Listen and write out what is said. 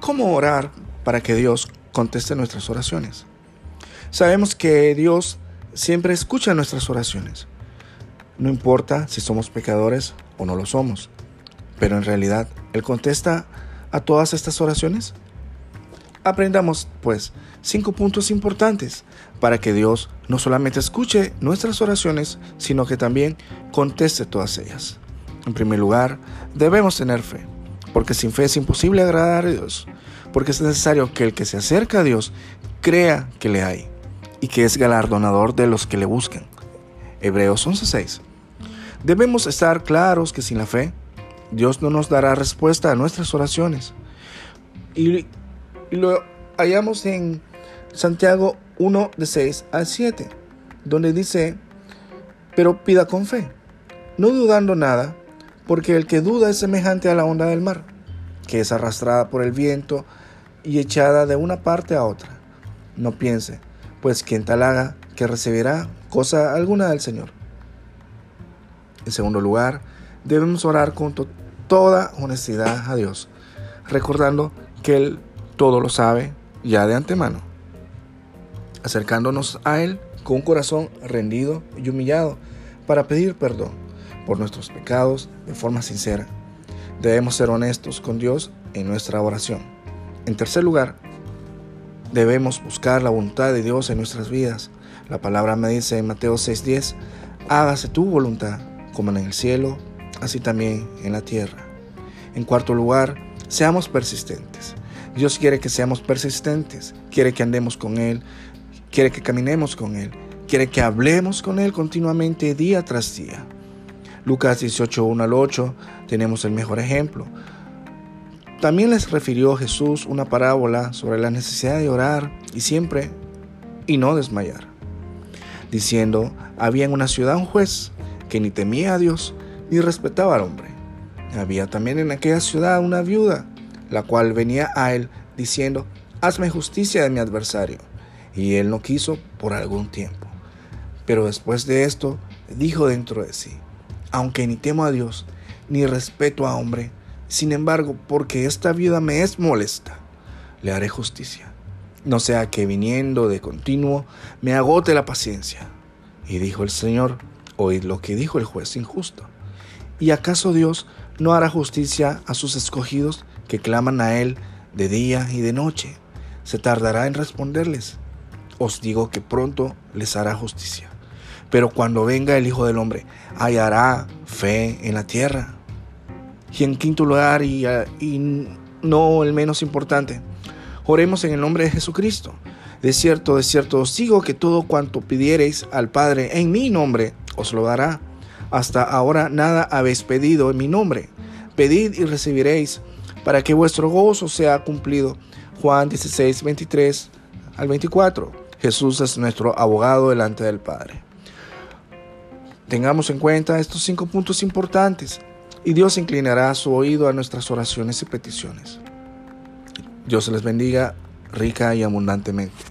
¿Cómo orar para que Dios conteste nuestras oraciones? Sabemos que Dios siempre escucha nuestras oraciones. No importa si somos pecadores o no lo somos. Pero en realidad, ¿Él contesta a todas estas oraciones? Aprendamos, pues, cinco puntos importantes para que Dios no solamente escuche nuestras oraciones, sino que también conteste todas ellas. En primer lugar, debemos tener fe, porque sin fe es imposible agradar a Dios, porque es necesario que el que se acerca a Dios crea que le hay y que es galardonador de los que le buscan. Hebreos 11:6. Debemos estar claros que sin la fe, Dios no nos dará respuesta a nuestras oraciones. Y, lo hallamos en Santiago 1 de 6 al 7, donde dice, pero pida con fe, no dudando nada, porque el que duda es semejante a la onda del mar, que es arrastrada por el viento y echada de una parte a otra. No piense, pues quien tal haga, que recibirá cosa alguna del Señor. En segundo lugar, debemos orar con toda honestidad a Dios, recordando que Él todo lo sabe ya de antemano, acercándonos a Él con un corazón rendido y humillado para pedir perdón por nuestros pecados de forma sincera. Debemos ser honestos con Dios en nuestra oración. En tercer lugar, debemos buscar la voluntad de Dios en nuestras vidas. La palabra me dice en Mateo 6:10, hágase tu voluntad como en el cielo, así también en la tierra. En cuarto lugar, seamos persistentes. Dios quiere que seamos persistentes, quiere que andemos con Él, quiere que caminemos con Él, quiere que hablemos con Él continuamente día tras día. Lucas 18, 1 al 8 tenemos el mejor ejemplo. También les refirió Jesús una parábola sobre la necesidad de orar y siempre y no desmayar, diciendo, había en una ciudad un juez que ni temía a Dios ni respetaba al hombre. Había también en aquella ciudad una viuda, la cual venía a él diciendo, hazme justicia de mi adversario. Y él no quiso por algún tiempo. Pero después de esto, dijo dentro de sí, aunque ni temo a Dios, ni respeto a hombre, sin embargo, porque esta viuda me es molesta, le haré justicia. No sea que viniendo de continuo me agote la paciencia. Y dijo el Señor, Oíd lo que dijo el juez injusto. ¿Y acaso Dios no hará justicia a sus escogidos que claman a Él de día y de noche? ¿Se tardará en responderles? Os digo que pronto les hará justicia. Pero cuando venga el Hijo del Hombre, hallará fe en la tierra. Y en quinto lugar, y, y no el menos importante, oremos en el nombre de Jesucristo. De cierto, de cierto os digo que todo cuanto pidiereis al Padre en mi nombre, os lo dará. Hasta ahora nada habéis pedido en mi nombre. Pedid y recibiréis, para que vuestro gozo sea cumplido. Juan 16, 23 al 24. Jesús es nuestro abogado delante del Padre. Tengamos en cuenta estos cinco puntos importantes y Dios inclinará su oído a nuestras oraciones y peticiones. Dios les bendiga rica y abundantemente.